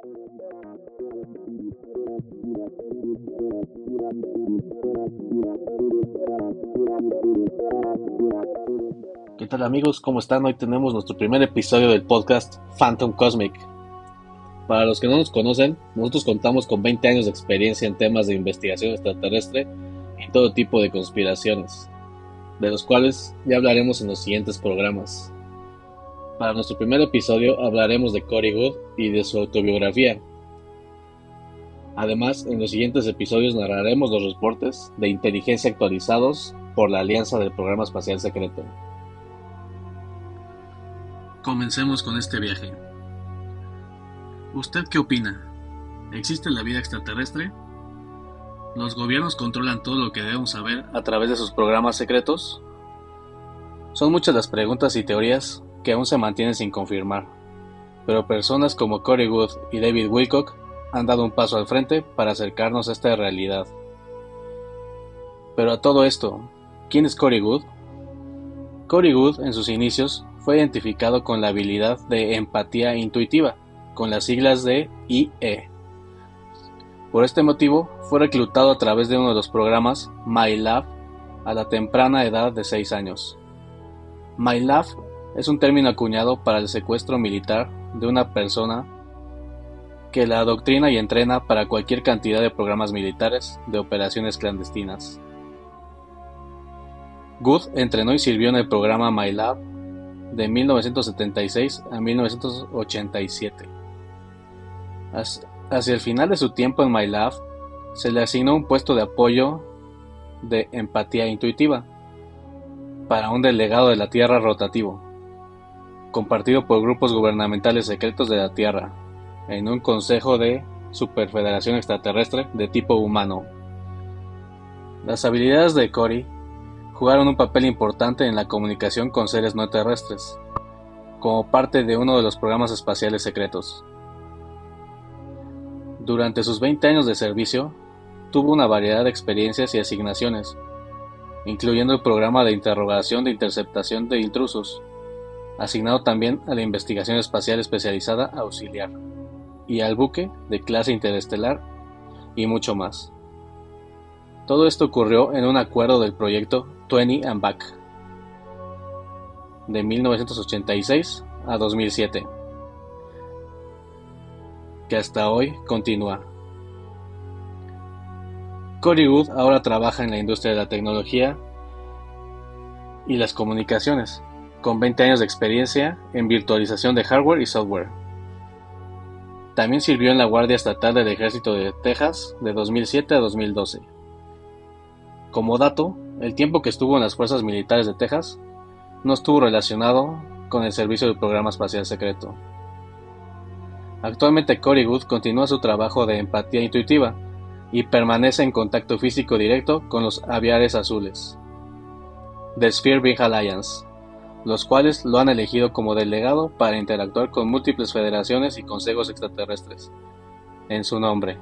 ¿Qué tal amigos? ¿Cómo están? Hoy tenemos nuestro primer episodio del podcast Phantom Cosmic. Para los que no nos conocen, nosotros contamos con 20 años de experiencia en temas de investigación extraterrestre y todo tipo de conspiraciones, de los cuales ya hablaremos en los siguientes programas. Para nuestro primer episodio hablaremos de Cory Good y de su autobiografía. Además, en los siguientes episodios narraremos los reportes de inteligencia actualizados por la Alianza del Programa Espacial Secreto. Comencemos con este viaje. ¿Usted qué opina? ¿Existe la vida extraterrestre? ¿Los gobiernos controlan todo lo que debemos saber a través de sus programas secretos? Son muchas las preguntas y teorías que aún se mantienen sin confirmar, pero personas como Corey Wood y David Wilcock han dado un paso al frente para acercarnos a esta realidad. Pero a todo esto, ¿quién es Corey Wood? Corey Wood en sus inicios fue identificado con la habilidad de empatía intuitiva, con las siglas de IE. Por este motivo, fue reclutado a través de uno de los programas MyLab a la temprana edad de 6 años. MyLab es un término acuñado para el secuestro militar de una persona que la adoctrina y entrena para cualquier cantidad de programas militares de operaciones clandestinas. Good entrenó y sirvió en el programa MyLab de 1976 a 1987. Hacia el final de su tiempo en MyLab, se le asignó un puesto de apoyo de empatía intuitiva para un delegado de la Tierra rotativo, compartido por grupos gubernamentales secretos de la Tierra, en un consejo de superfederación extraterrestre de tipo humano. Las habilidades de Cory jugaron un papel importante en la comunicación con seres no terrestres, como parte de uno de los programas espaciales secretos. Durante sus 20 años de servicio, tuvo una variedad de experiencias y asignaciones, incluyendo el programa de interrogación de interceptación de intrusos, asignado también a la investigación espacial especializada auxiliar, y al buque de clase interestelar, y mucho más. Todo esto ocurrió en un acuerdo del proyecto Twenty and Back de 1986 a 2007, que hasta hoy continúa. Cory Wood ahora trabaja en la industria de la tecnología y las comunicaciones, con 20 años de experiencia en virtualización de hardware y software. También sirvió en la Guardia Estatal del Ejército de Texas de 2007 a 2012. Como dato, el tiempo que estuvo en las Fuerzas Militares de Texas no estuvo relacionado con el servicio del programa espacial secreto. Actualmente Cory Good continúa su trabajo de empatía intuitiva y permanece en contacto físico directo con los aviares azules de Sphere Big Alliance, los cuales lo han elegido como delegado para interactuar con múltiples federaciones y consejos extraterrestres, en su nombre,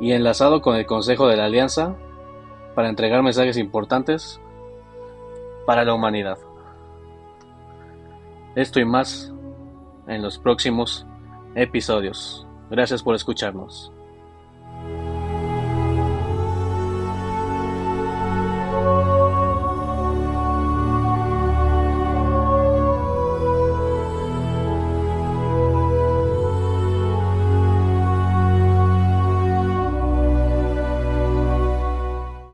y enlazado con el Consejo de la Alianza para entregar mensajes importantes para la humanidad. Esto y más en los próximos episodios. Gracias por escucharnos.